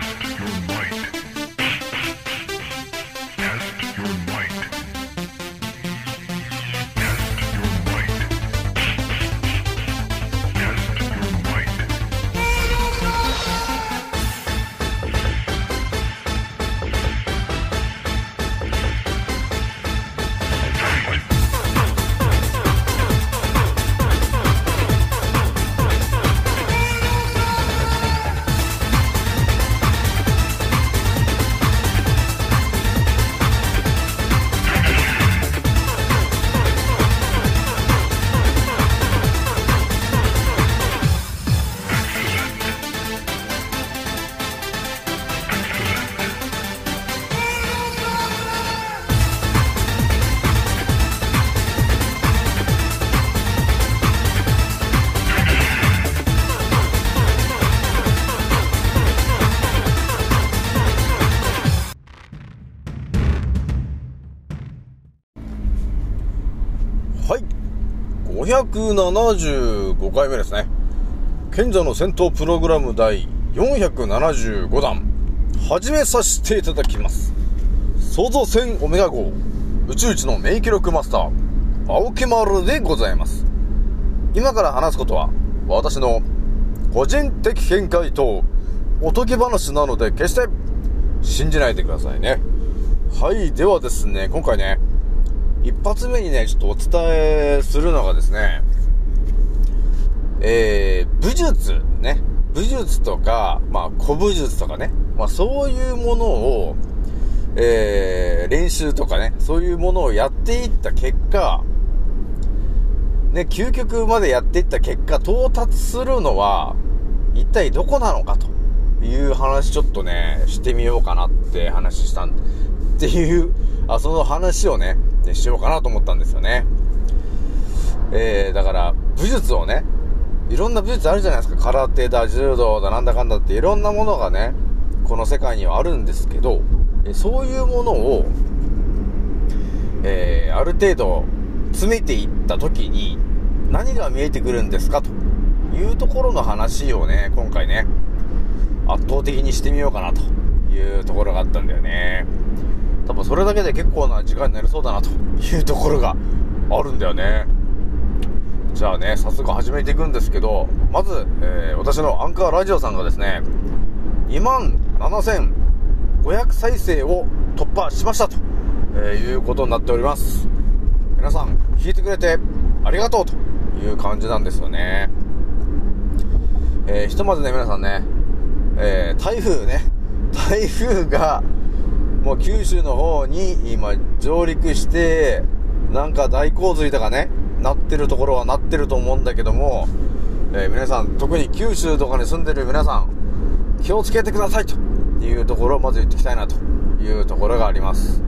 Test your might. 575回目ですね。賢者の戦闘プログラム第475弾、始めさせていただきます。創造船オメガ号、宇宙一の名記録マスター、青木丸でございます。今から話すことは、私の個人的見解とおとぎ話なので、決して信じないでくださいね。はい。ではですね、今回ね、一発目にね、ちょっとお伝えするのがですね、えー、武術ね。武術とか、まあ、古武術とかね。まあ、そういうものを、えー、練習とかね、そういうものをやっていった結果、ね、究極までやっていった結果、到達するのは、一体どこなのかという話ちょっとね、してみようかなって話したん、っていう、あ、その話をね、しようかなと思ったんですよね。えー、だから、武術をね、いろんな武術あるじゃないですか。空手だ、柔道だ、なんだかんだっていろんなものがね、この世界にはあるんですけど、そういうものを、えー、ある程度詰めていった時に何が見えてくるんですかというところの話をね、今回ね、圧倒的にしてみようかなというところがあったんだよね。多分それだけで結構な時間になりそうだなというところがあるんだよね。じゃあね、早速始めていくんですけど、まず、えー私のアンカーラジオさんがですね、2万7500再生を突破しましたと、えーいうことになっております。皆さん、聞いてくれてありがとうという感じなんですよね。えーひとまずね、皆さんね、えー台風ね、台風が、もう九州の方に今上陸して、なんか大洪水とかね、なってるところはなってると思うんだけども、えー皆さん、特に九州とかに住んでる皆さん、気をつけてくださいというところをまず言っていきたいなというところがあります。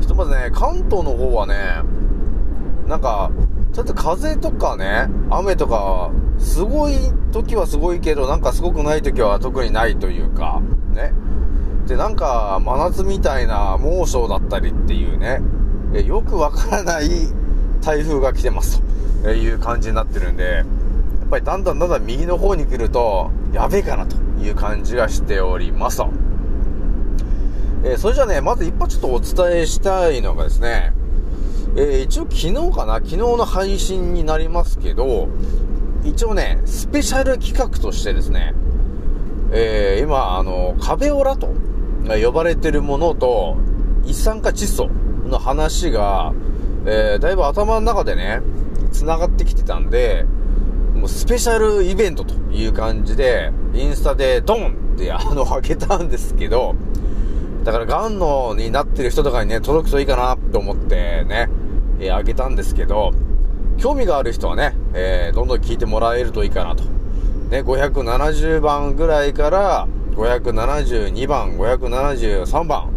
ひとまずね、関東の方はね、なんか、ちょっと風とかね、雨とか、すごい時はすごいけど、なんかすごくない時は特にないというか、ね。で、なんか、真夏みたいな猛暑だったりっていうね、えよくわからない台風が来てますと。いう感じになってるんで、やっぱりだんだんだんだん右の方に来ると、やべえかなという感じがしておりますと。えーそれじゃあね、まず一発ちょっとお伝えしたいのがですね、えー一応昨日かな？昨日の配信になりますけど、一応ね、スペシャル企画としてですね、えー今、あの、壁オラと呼ばれてるものと、一酸化窒素の話が、えーだいぶ頭の中でね、繋がってきてたんで、もうスペシャルイベントという感じで、インスタでドンってあの、開けたんですけど、だから、ガンのになってる人とかにね、届くといいかなと思ってね、えー、あげたんですけど、興味がある人はね、えーどんどん聞いてもらえるといいかなと。ね、570番ぐらいから、572番、573番、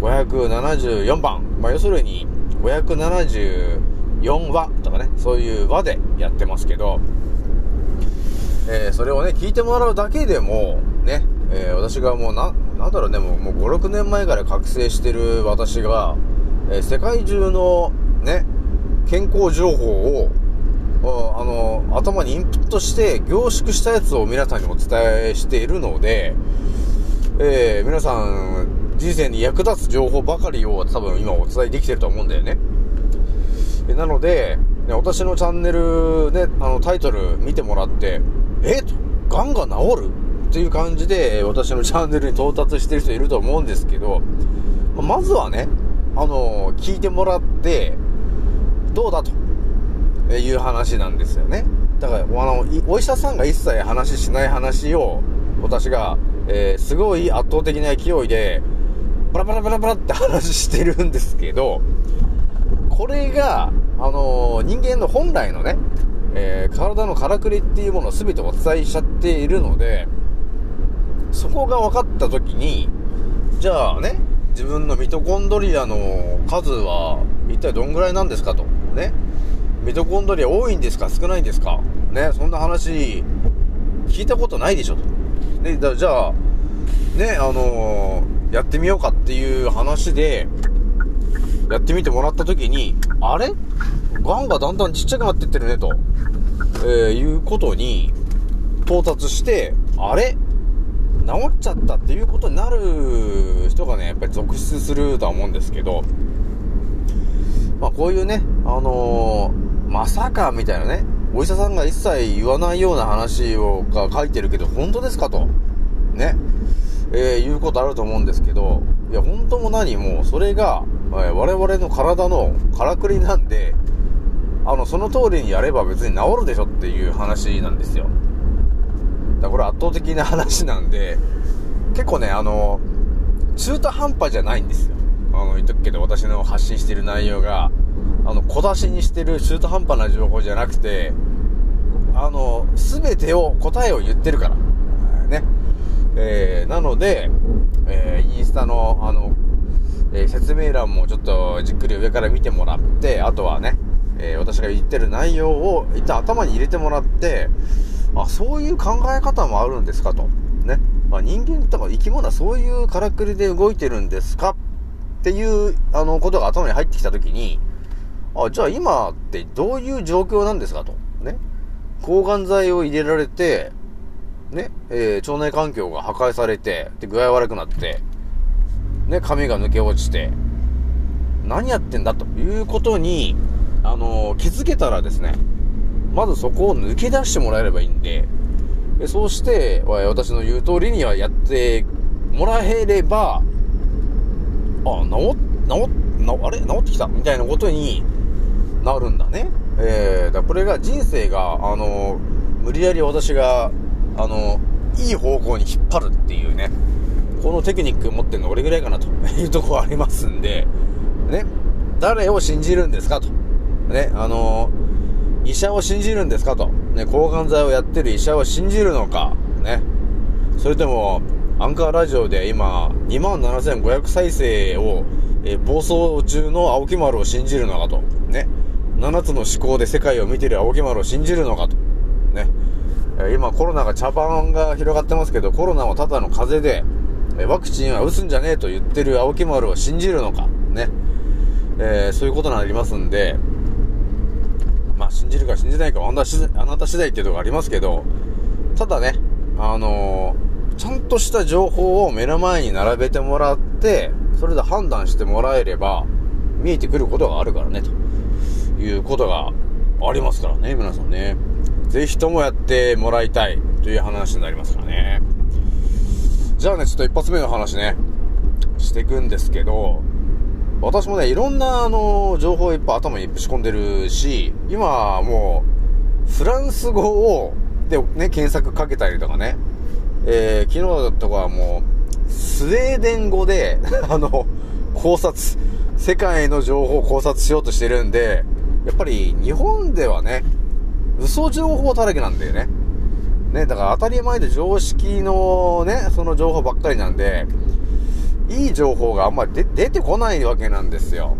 574番、まあ、要するに、574話とかね、そういう話でやってますけど、えーそれをね、聞いてもらうだけでも、ね、えー私がもうな、なんだろうね、もうもう5、6年前から覚醒してる私が、えー世界中のね、健康情報を、あの、頭にインプットして凝縮したやつを皆さんにお伝えしているので、えー、皆さん、人生に役立つ情報ばかりを多分今お伝えできてると思うんだよね。えなので、ね、私のチャンネルね、あの、タイトル見てもらって、えと、ガンが治る？っていう感じで、私のチャンネルに到達してる人いると思うんですけど、まずはね、あの、聞いてもらって、どうだという話なんですよね。だから、あの、お医者さんが一切話しない話を、私が、えー、すごい圧倒的な勢いで、バラバラバラバラって話してるんですけど、これが、あのー、人間の本来のね、えー、体のからくりっていうものを全てお伝えしちゃっているので、そこが分かった時に、じゃあね、自分のミトコンドリアの数は一体どんぐらいなんですかと。ね。ミトコンドリア多いんですか？少ないんですか？ね。そんな話、聞いたことないでしょと。ね、だじゃあ、ね、あのー、やってみようかっていう話で、やってみてもらった時に、あれ？ガンがだんだんちっちゃくなってってるね、と、えー、いうことに到達して、あれ？治っちゃったっていうことになる人がね、やっぱり続出するとは思うんですけど、まあこういうね、あのー、まさかみたいなね、お医者さんが一切言わないような話をが書いてるけど、本当ですかと、ね、えー、いうことあると思うんですけど、いや、本当も何？も、それが、えー、我々の体のからくりなんで、あの、その通りにやれば別に治るでしょっていう話なんですよ。だこれ圧倒的な話なんで、結構ね、あの、中途半端じゃないんですよ。あの、言っとくけど、私の発信してる内容が、あの、小出しにしてる中途半端な情報じゃなくて、あの、すべてを、答えを言ってるから。ね。えー、なので、えー、インスタの、あの、えー、説明欄もちょっとじっくり上から見てもらって、あとはね、え私が言ってる内容を一旦頭に入れてもらって、あ、そういう考え方もあるんですかと。ね。まあ、人間とか生き物はそういうからくりで動いてるんですかっていう、あの、ことが頭に入ってきたときに、あ、じゃあ今ってどういう状況なんですかと。ね。抗がん剤を入れられて、ね、えー、腸内環境が破壊されて、で、具合悪くなって、ね、髪が抜け落ちて、何やってんだということに、あのー、気づけたらですね、まずそこを抜け出してもらえればいいんで、でそうして、私の言う通りにはやってもらえれば、あ、治っ、治、治、あれ？治ってきた？みたいなことになるんだね。えー、だこれが人生が、あの、無理やり私が、あの、いい方向に引っ張るっていうね、このテクニック持ってるの俺ぐらいかなというところありますんで、ね、誰を信じるんですかと。ね、あの医者を信じるんですかと。ね、抗がん剤をやってる医者を信じるのか。ね。それとも、アンカーラジオで今、27,500再生を、え暴走中の青木丸を信じるのかと。ね。7つの思考で世界を見てる青木丸を信じるのかと。ね。今コロナが茶番が広がってますけど、コロナはただの風邪で、ワクチンは打つんじゃねえと言ってる青木丸を信じるのか。ね。えー、そういうことになりますんで、まあ、信じるか信じないかはあなた次第っていうところありますけど、ただね、あのー、ちゃんとした情報を目の前に並べてもらって、それで判断してもらえれば、見えてくることがあるからね、ということがありますからね、皆さんね。ぜひともやってもらいたいという話になりますからね。じゃあね、ちょっと一発目の話ね、していくんですけど、私もね、いろんな、あの、情報をいっぱい頭にぶち込んでるし、今もう、フランス語を、で、ね、検索かけたりとかね、えー、昨日とかはもう、スウェーデン語で、あの、考察、世界の情報を考察しようとしてるんで、やっぱり日本ではね、嘘情報だらけなんだよね。ね、だから当たり前で常識のね、その情報ばっかりなんで、いい情報があんまり出てこないわけなんですよ。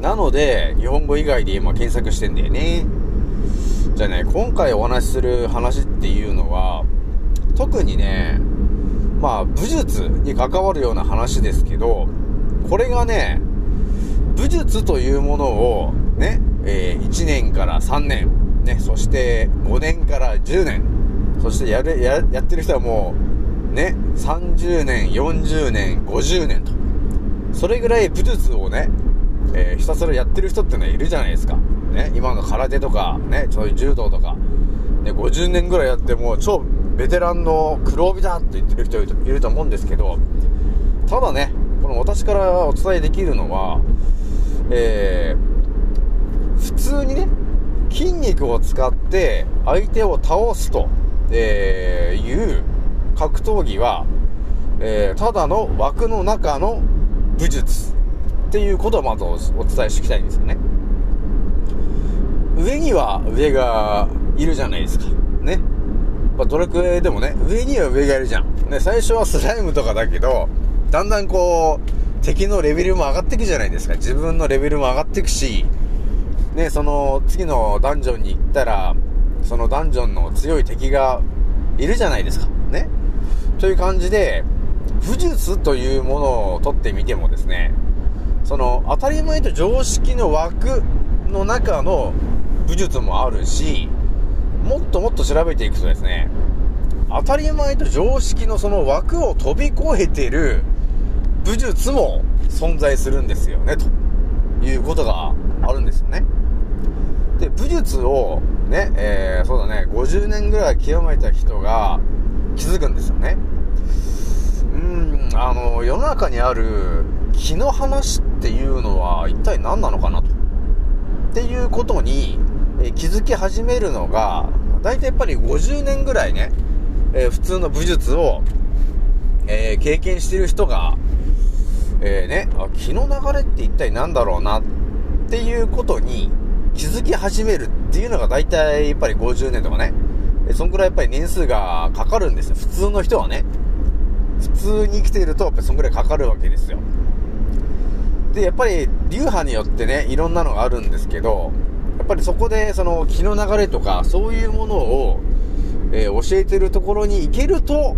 なので、日本語以外で今検索してんだよね。じゃあね、今回お話しする話っていうのは、特にね、まあ、武術に関わるような話ですけど、これがね、武術というものを、ね、えー、1年から3年、ね、そして5年から10年、そしてやる、や、やってる人はもう、ね、30年、40年、50年と。それぐらい武術をね、えーひたすらやってる人ってのはいるじゃないですか。ね、今の空手とか、ね、そうい柔道とか、ね、50年ぐらいやってもう超ベテランの黒帯だって言ってる人いると思うんですけど、ただね、この私からお伝えできるのは、えー、普通にね、筋肉を使って相手を倒すと、えいう格闘技は、えーただの枠の中の武術っていうことをまずお伝えしておきたいんですよね。上には上がいるじゃないですか。ね。まあ、ドラクエでもね、上には上がいるじゃん。ね、最初はスライムとかだけど、だんだんこう、敵のレベルも上がっていくじゃないですか。自分のレベルも上がっていくし、ね、その次のダンジョンに行ったら、そのダンジョンの強い敵がいるじゃないですか。ね。という感じで、武術というものを取ってみてもですね、その当たり前と常識の枠の中の武術もあるし、もっともっと調べていくとですね、当たり前と常識のその枠を飛び越えてる武術も存在するんですよね、ということがあるんですよね。で、武術をね、えー、そうだね、50年ぐらい極めた人が気づくんですよね。うん、あの、世の中にある気の話っていうのは一体何なのかなと。っていうことに、えー気づき始めるのが、大体やっぱり50年ぐらいね、えー普通の武術を、えー経験してる人が、えーね、あ気の流れって一体何だろうなっっていうことに気づき始めるっていうのが大体やっぱり50年とかね、そんくらいやっぱり年数がかかるんですよ。普通の人はね。普通に生きているとやっぱりそんくらいかかるわけですよ。で、やっぱり流派によってね、いろんなのがあるんですけど、やっぱりそこでその気の流れとか、そういうものを、えー教えてるところに行けると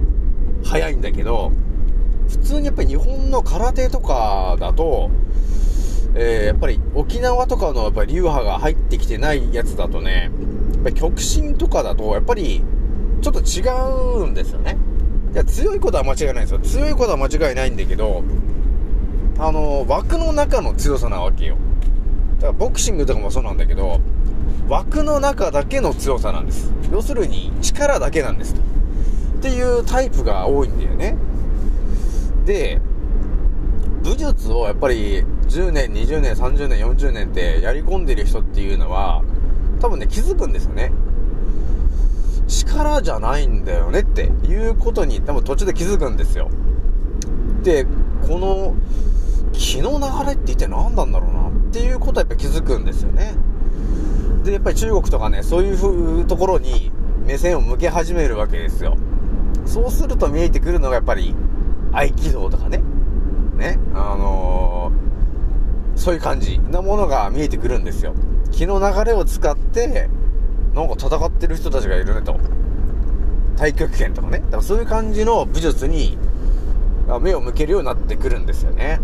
早いんだけど、普通にやっぱり日本の空手とかだと、えーやっぱり沖縄とかのやっぱ流派が入ってきてないやつだとね、やっぱり極真とかだと、やっぱりちょっと違うんですよね。いや、強いことは間違いないんですよ。強いことは間違いないんだけど、あの、枠の中の強さなわけよ。だからボクシングとかもそうなんだけど、枠の中だけの強さなんです。要するに力だけなんですと。っていうタイプが多いんだよね。で、武術をやっぱり10年、20年、30年、40年ってやり込んでる人っていうのは、多分ね、気づくんですよね。力じゃないんだよねっていうことに多分途中で気づくんですよ。で、この気の流れって一体何なんだろうなっていうことはやっぱ気づくんですよね。で、やっぱり中国とかね、そういうところに目線を向け始めるわけですよ。そうすると見えてくるのがやっぱり合気道とかね。ね、あのーそういう感じなものが見えてくるんですよ。気の流れを使って、なんか戦ってる人たちがいるねと。太極拳とかね。だからそういう感じの武術に目を向けるようになってくるんですよね。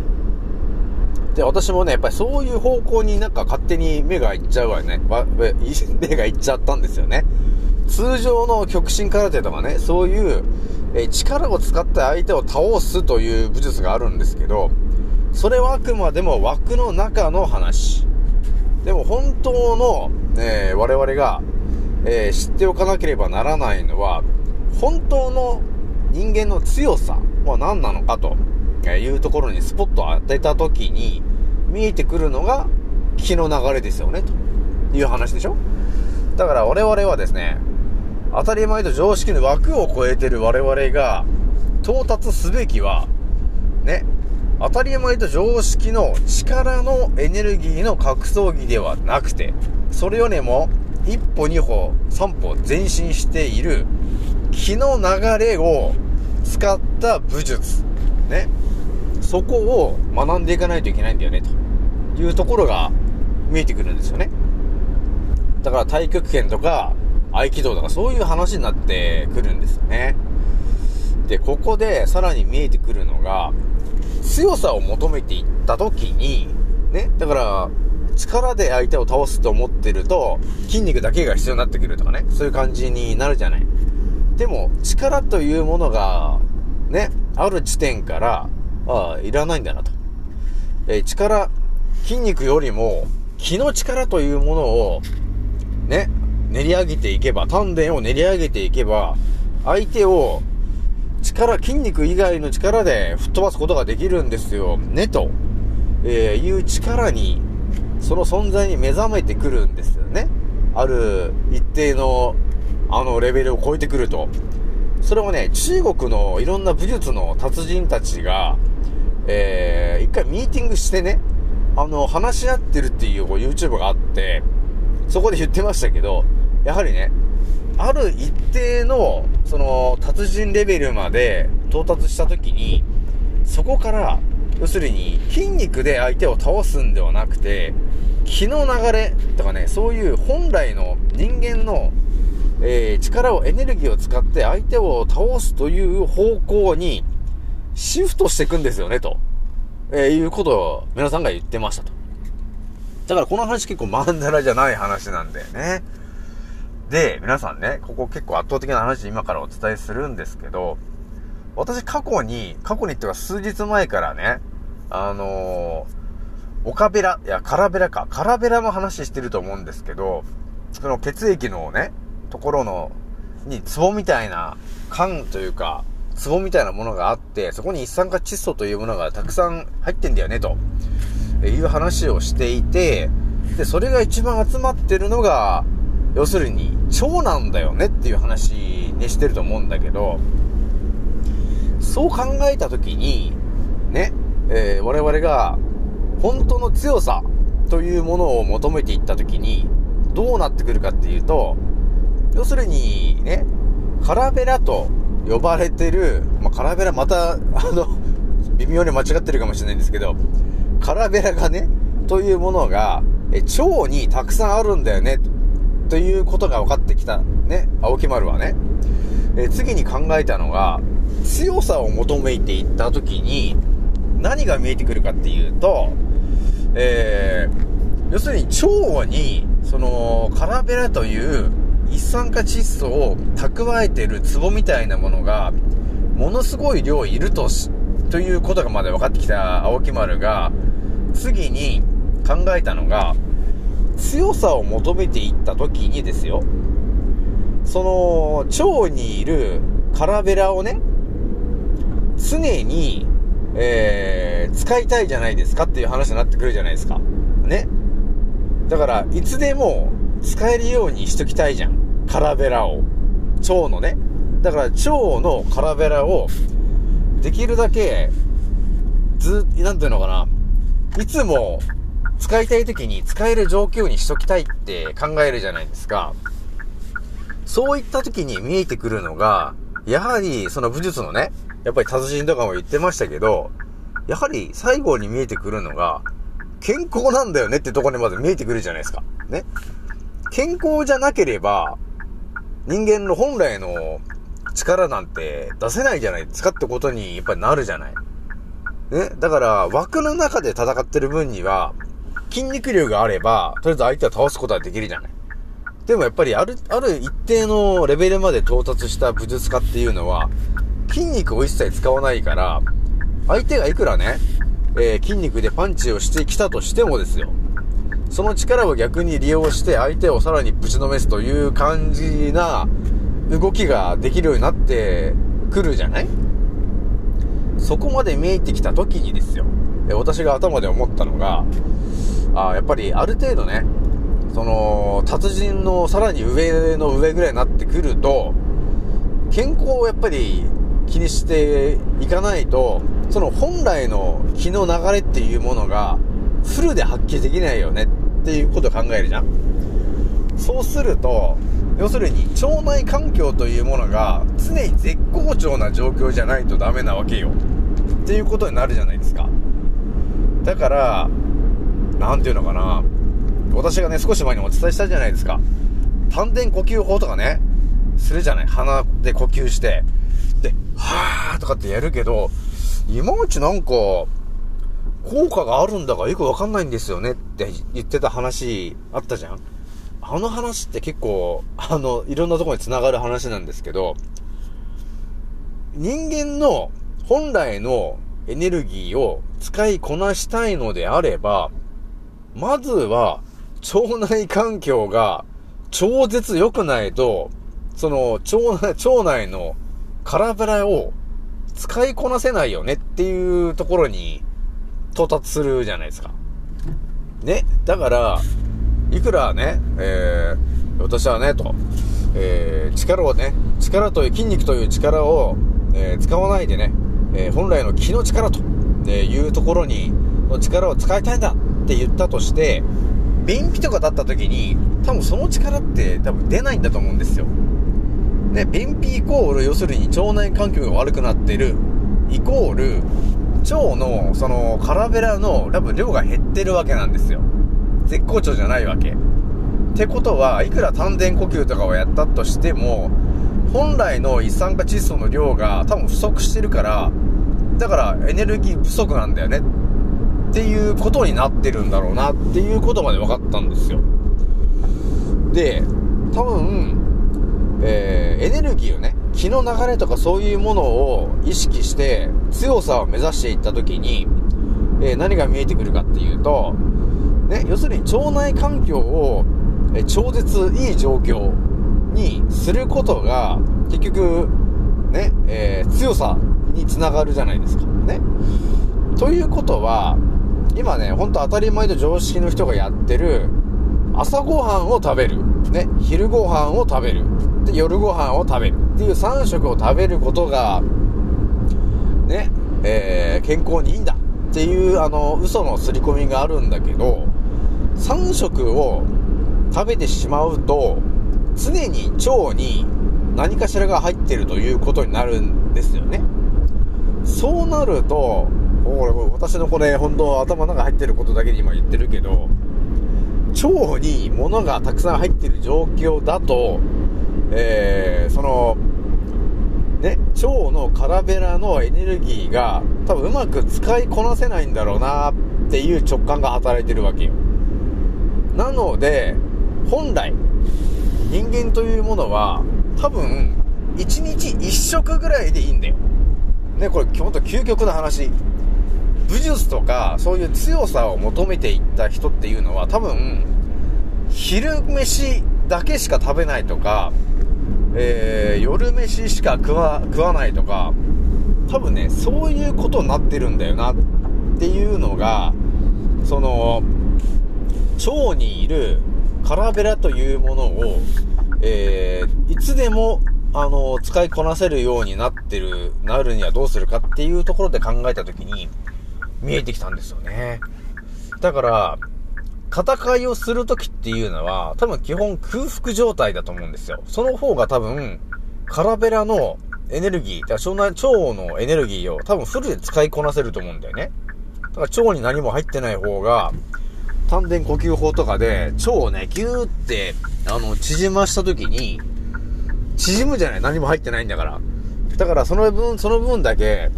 で、私もね、やっぱりそういう方向になんか勝手に目がいっちゃうわよね。目がいっちゃったんですよね。通常の極真空手とかね、そういう、え力を使って相手を倒すという武術があるんですけど、それはあくまでも枠の中の話。でも本当の、えー我々が、えー知っておかなければならないのは、本当の人間の強さは何なのかというところにスポットを当てた時に見えてくるのが気の流れですよね、という話でしょ？だから我々はですね、当たり前と常識の枠を超えてる我々が到達すべきは、当たり前と常識の力のエネルギーの格闘技ではなくて、それよりも一歩二歩三歩前進している気の流れを使った武術。ね。そこを学んでいかないといけないんだよね、というところが見えてくるんですよね。だから太極拳とか合気道とかそういう話になってくるんですよね。で、ここでさらに見えてくるのが、強さを求めていった時に、ね、だから、力で相手を倒すと思ってると、筋肉だけが必要になってくるとかね、そういう感じになるじゃない。でも、力というものがね、ある地点から、ああ、いらないんだなと。えー力、筋肉よりも、気の力というものを、ね、練り上げていけば、丹田を練り上げていけば、相手を、力、筋肉以外の力で吹っ飛ばすことができるんですよ、ね、と、えーいう力に、その存在に目覚めてくるんですよね。ある一定の、あの、レベルを超えてくると。それもね、中国のいろんな武術の達人たちが、えー、一回ミーティングしてね、あの、話し合ってるっていうこう YouTube があって、そこで言ってましたけど、やはりね、ある一定の、その、達人レベルまで到達した時に、そこから、要するに、筋肉で相手を倒すんではなくて、気の流れとかね、そういう本来の人間の、えー力を、エネルギーを使って相手を倒すという方向に、シフトしていくんですよね、と、えーいうことを皆さんが言ってましたと。だからこの話結構マンダラじゃない話なんだよね。で、皆さんね、ここ結構圧倒的な話今からお伝えするんですけど、私過去に、過去にっていうか数日前からね、あのー、オカベラ、いや、カラベラか、カラベラの話してると思うんですけど、その血液のね、ところの、に、壺みたいな、缶というか、壺みたいなものがあって、そこに一酸化窒素というものがたくさん入ってんだよね、という話をしていて、で、それが一番集まってるのが、要するに、腸なんだよねっていう話にしてると思うんだけど、そう考えたときに、ね、えー我々が、本当の強さというものを求めていったときに、どうなってくるかっていうと、要するに、ね、カラベラと呼ばれてる、まあ、カラベラまた、あの、微妙に間違ってるかもしれないんですけど、カラベラがね、というものが、え腸にたくさんあるんだよね、とということが分かってきた、ね、青木丸はね。え次に考えたのが、強さを求めていったときに、何が見えてくるかっていうと、えー、要するに腸に、その、カラベラという一酸化窒素を蓄えてる壺みたいなものが、ものすごい量いるとし、ということがまで分かってきた青木丸が、次に考えたのが、強さを求めていった時にですよ、その、腸にいるカラベラをね、常に、えー、使いたいじゃないですかっていう話になってくるじゃないですか。ね。だから、いつでも使えるようにしときたいじゃん。カラベラを。腸のね。だから、腸のカラベラを、できるだけ、ず、なんていうのかな。いつも、使いたい時に使える状況にしときたいって考えるじゃないですか。そういった時に見えてくるのが、やはりその武術のね、やっぱり達人とかも言ってましたけど、やはり最後に見えてくるのが、健康なんだよねってところにまず見えてくるじゃないですか。ね。健康じゃなければ、人間の本来の力なんて出せないじゃないですかってことにやっぱりなるじゃない。ね。だから、枠の中で戦ってる分には、筋肉量があれば、とりあえず相手を倒すことはできるじゃない。でもやっぱりある、ある一定のレベルまで到達した武術家っていうのは、筋肉を一切使わないから、相手がいくらね、えー筋肉でパンチをしてきたとしてもですよ。その力を逆に利用して相手をさらにぶちのめすという感じな動きができるようになってくるじゃないそこまで見えてきた時にですよ。え私が頭で思ったのが、あやっぱりある程度ね、その、達人のさらに上の上ぐらいになってくると、健康をやっぱり気にしていかないと、その本来の気の流れっていうものがフルで発揮できないよねっていうことを考えるじゃん。そうすると、要するに腸内環境というものが常に絶好調な状況じゃないとダメなわけよ。っていうことになるじゃないですか。だから、なんていうのかな。私がね、少し前にお伝えしたじゃないですか。丹田呼吸法とかね、するじゃない。鼻で呼吸して。で、はーとかってやるけど、いまいちなんか、効果があるんだかよくわかんないんですよねって言ってた話あったじゃんあの話って結構、あの、いろんなとこに繋がる話なんですけど、人間の本来のエネルギーを使いこなしたいのであれば、まずは、腸内環境が超絶良くないと、その、腸内、腸内の空ベラを使いこなせないよねっていうところに到達するじゃないですか。ね。だから、いくらね、えー、私はね、と、えー、力をね、力という、筋肉という力を、えー、使わないでね、えー、本来の気の力と、いうところに、の力を使いたいんだって言ったとして、便秘とかだった時に、多分その力って多分出ないんだと思うんですよ。ね、便秘イコール、要するに腸内環境が悪くなってる、イコール、腸の、その、カラベラの、多分量が減ってるわけなんですよ。絶好調じゃないわけ。ってことは、いくら丹田呼吸とかをやったとしても、本来の一酸化窒素の量が多分不足してるから、だからエネルギー不足なんだよね。っていうことになってるんだろうなっていうことまで分かったんですよ。で、多分、えー、エネルギーをね、気の流れとかそういうものを意識して強さを目指していった時に、えー、何が見えてくるかっていうと、ね、要するに腸内環境を、えー、超絶いい状況にすることが、結局、ね、えー、強さにつながるじゃないですか。ね。ということは、今ね、ほんと当たり前と常識の人がやってる、朝ごはんを食べる。ね、昼ごはんを食べる。で、夜ご飯を食べる。っていう3食を食べることが、ね、えー、健康にいいんだ。っていう、あの、嘘の刷り込みがあるんだけど、3食を食べてしまうと、常に腸に何かしらが入ってるということになるんですよね。そうなると、これ私のこれ本当頭の中入ってることだけで今言ってるけど、腸に物がたくさん入ってる状況だと、えー、その、ね、腸のカラベラのエネルギーが多分うまく使いこなせないんだろうなっていう直感が働いてるわけよ。なので、本来、人間というものは多分1日1食ぐらいでいいんだよ。ね、これほんと究極の話。武術とかそういう強さを求めていった人っていうのは多分昼飯だけしか食べないとか、えー、夜飯しか食わ食わないとか多分ねそういうことになってるんだよなっていうのがその腸にいるカラベラというものを、えー、いつでもあの使いこなせるようになってるなるにはどうするかっていうところで考えた時に見えてきたんですよね。だから、戦いをするときっていうのは、多分基本空腹状態だと思うんですよ。その方が多分、カラベラのエネルギー、だから腸内、腸のエネルギーを多分フルで使いこなせると思うんだよね。だから腸に何も入ってない方が、丹田呼吸法とかで腸をね、ギューって、あの、縮ましたときに、縮むじゃない何も入ってないんだから。だからその分、その分だけ、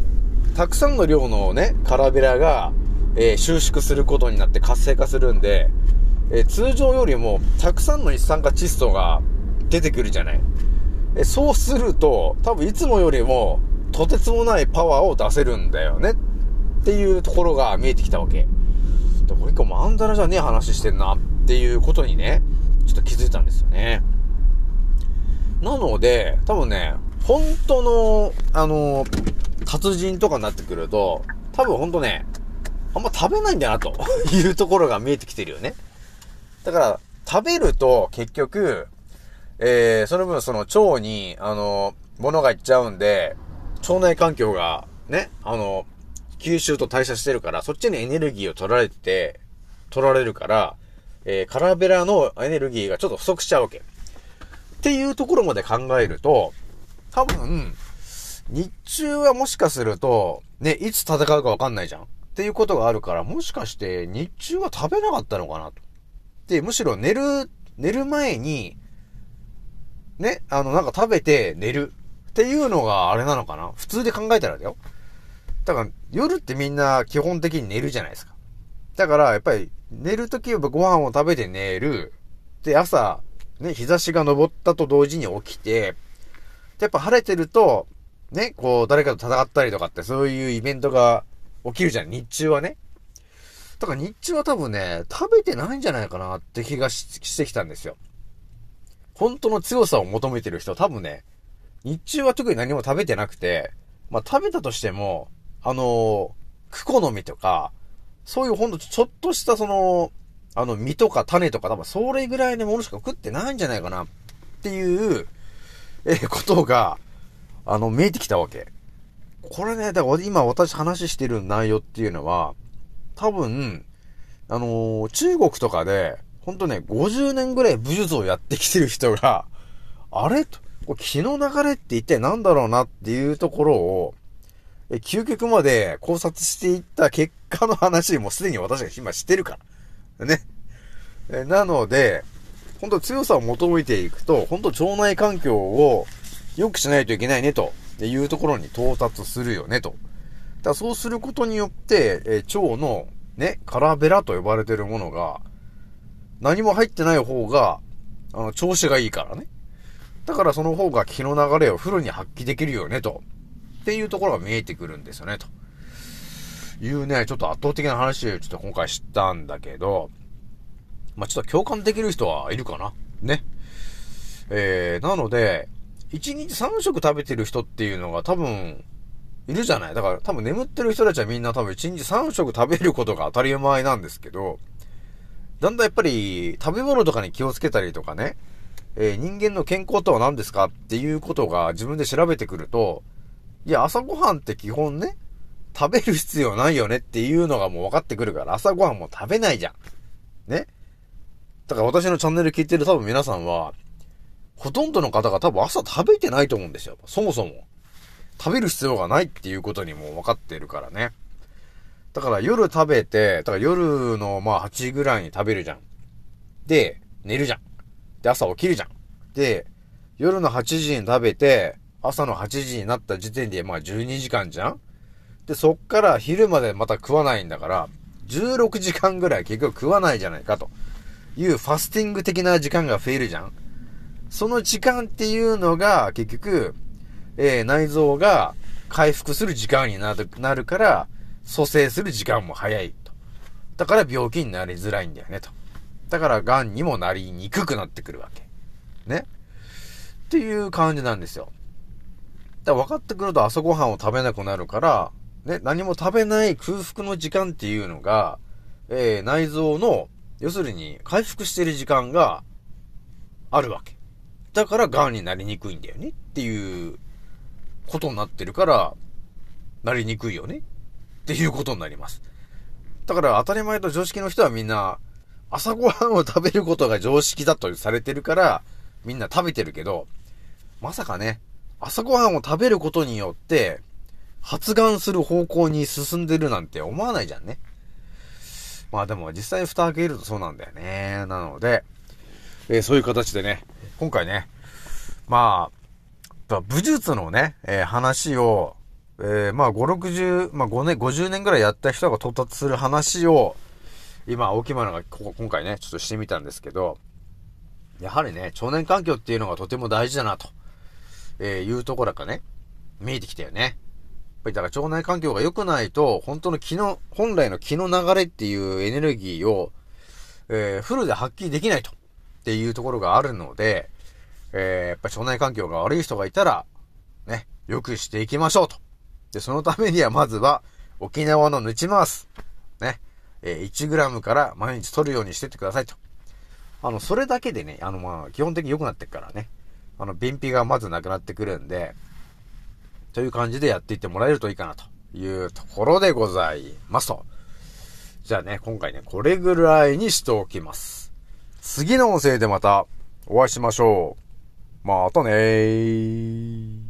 たくさんの量のね、カラベラが、えー、収縮することになって活性化するんで、えー、通常よりもたくさんの一酸化窒素が出てくるじゃない。えー、そうすると、多分いつもよりもとてつもないパワーを出せるんだよね。っていうところが見えてきたわけ。でこれ一個まんざらじゃねえ話してんなっていうことにね、ちょっと気づいたんですよね。なので、多分ね、本当の、あの達人とかになってくると、多分ほんとね、あんま食べないんだな、と いうところが見えてきてるよね。だから、食べると結局、えー、その分その腸に、あの、物がいっちゃうんで、腸内環境が、ね、あの、吸収と代謝してるから、そっちにエネルギーを取られて、取られるから、えー、カラベラのエネルギーがちょっと不足しちゃうわけ。っていうところまで考えると、多分、日中はもしかすると、ね、いつ戦うかわかんないじゃん。っていうことがあるから、もしかして日中は食べなかったのかなと。で、むしろ寝る、寝る前に、ね、あの、なんか食べて寝るっていうのがあれなのかな普通で考えたらだよ。だから、夜ってみんな基本的に寝るじゃないですか。だから、やっぱり、寝るときはご飯を食べて寝る。で、朝、ね、日差しが昇ったと同時に起きて、やっぱ晴れてると、ね、こう、誰かと戦ったりとかって、そういうイベントが起きるじゃん、日中はね。だから日中は多分ね、食べてないんじゃないかなって気がししてきたんですよ。本当の強さを求めてる人多分ね、日中は特に何も食べてなくて、まあ食べたとしても、あのー、クコの実とか、そういうほんとちょっとしたその、あの実とか種とか多分それぐらいのものしか食ってないんじゃないかなっていう、えー、ことが、あの、見えてきたわけ。これね、だから今私話してる内容っていうのは、多分、あのー、中国とかで、ほんとね、50年ぐらい武術をやってきてる人が、あれ？と、これ気の流れって一体何だろうなっていうところを、え、究極まで考察していった結果の話もすでに私が今してるから。ね。え、なので、本当強さを求めていくと、本当腸内環境を良くしないといけないねというところに到達するよねと。だそうすることによって、え腸のね、カラベラと呼ばれてるものが、何も入ってない方が、あの、調子がいいからね。だからその方が気の流れをフルに発揮できるよね、と。っていうところが見えてくるんですよね、と。いうね、ちょっと圧倒的な話をちょっと今回知ったんだけど、まあ、ちょっと共感できる人はいるかな？ね。えー、なので、1日3食食べてる人っていうのが多分、いるじゃない？だから多分眠ってる人たちはみんな多分1日3食食べることが当たり前なんですけど、だんだんやっぱり食べ物とかに気をつけたりとかね、えー、人間の健康とは何ですかっていうことが自分で調べてくると、いや、朝ごはんって基本ね、食べる必要ないよねっていうのがもう分かってくるから、朝ごはんも食べないじゃん。ね？だから私のチャンネル聞いてる多分皆さんは、ほとんどの方が多分朝食べてないと思うんですよ。そもそも。食べる必要がないっていうことにも分かってるからね。だから夜食べて、だから夜のまあ8時ぐらいに食べるじゃん。で、寝るじゃん。で、朝起きるじゃん。で、夜の8時に食べて、朝の8時になった時点でまあ12時間じゃんで、そっから昼までまた食わないんだから、16時間ぐらい結局食わないじゃないかというファスティング的な時間が増えるじゃん。その時間っていうのが結局、えー、内臓が回復する時間になるなるから、蘇生する時間も早いと。だから病気になりづらいんだよねと。だから癌にもなりにくくなってくるわけ。ね。っていう感じなんですよ。だから分かってくると朝ごはんを食べなくなるから、ね、何も食べない空腹の時間っていうのが、えー、内臓の、要するに回復してる時間があるわけ。だから癌になりにくいんだよねっていうことになってるから、なりにくいよねっていうことになります。だから当たり前と常識の人はみんな、朝ごはんを食べることが常識だとされてるから、みんな食べてるけど、まさかね、朝ごはんを食べることによって、発がんする方向に進んでるなんて思わないじゃんね。まあでも実際蓋開けるとそうなんだよね。なので、えー、そういう形でね、今回ね、まあ、武術のね、えー、話をえー、まあ、5、60、まあ、5年、50年ぐらいやった人が到達する話を、今、大木村がこ今回ね、ちょっとしてみたんですけど、やはりね、腸内環境っていうのがとても大事だな、と、え、いうところがね、見えてきたよね。ぱりだから腸内環境が良くないと、本当の気の、本来の気の流れっていうエネルギーを、えー、フルで発揮できないと、っていうところがあるので、えー、やっぱ腸内環境が悪い人がいたら、ね、良くしていきましょうと。で、そのためにはまずは、沖縄のぬちます。ね。えー、1g から毎日取るようにしてってくださいと。あの、それだけでね、あの、まあ、基本的に良くなってくからね。あの、便秘がまずなくなってくるんで、という感じでやっていってもらえるといいかなというところでございますと。じゃあね、今回ね、これぐらいにしておきます。次の音声でまたお会いしましょう。またねー。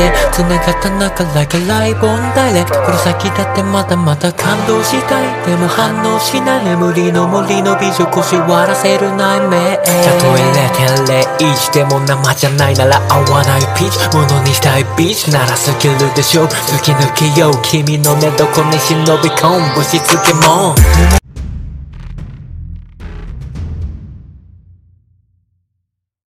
て繋がった中 Like a live on direct この先だってまだまだ感動したい。でも反応しない眠りの森の美女腰割らせる内面たとえ0.01でも生じゃないなら合わないピーチ。ものにしたいビーチ。ならスキルでしょ。突き抜けよう。君の寝床に忍び込む。しつけも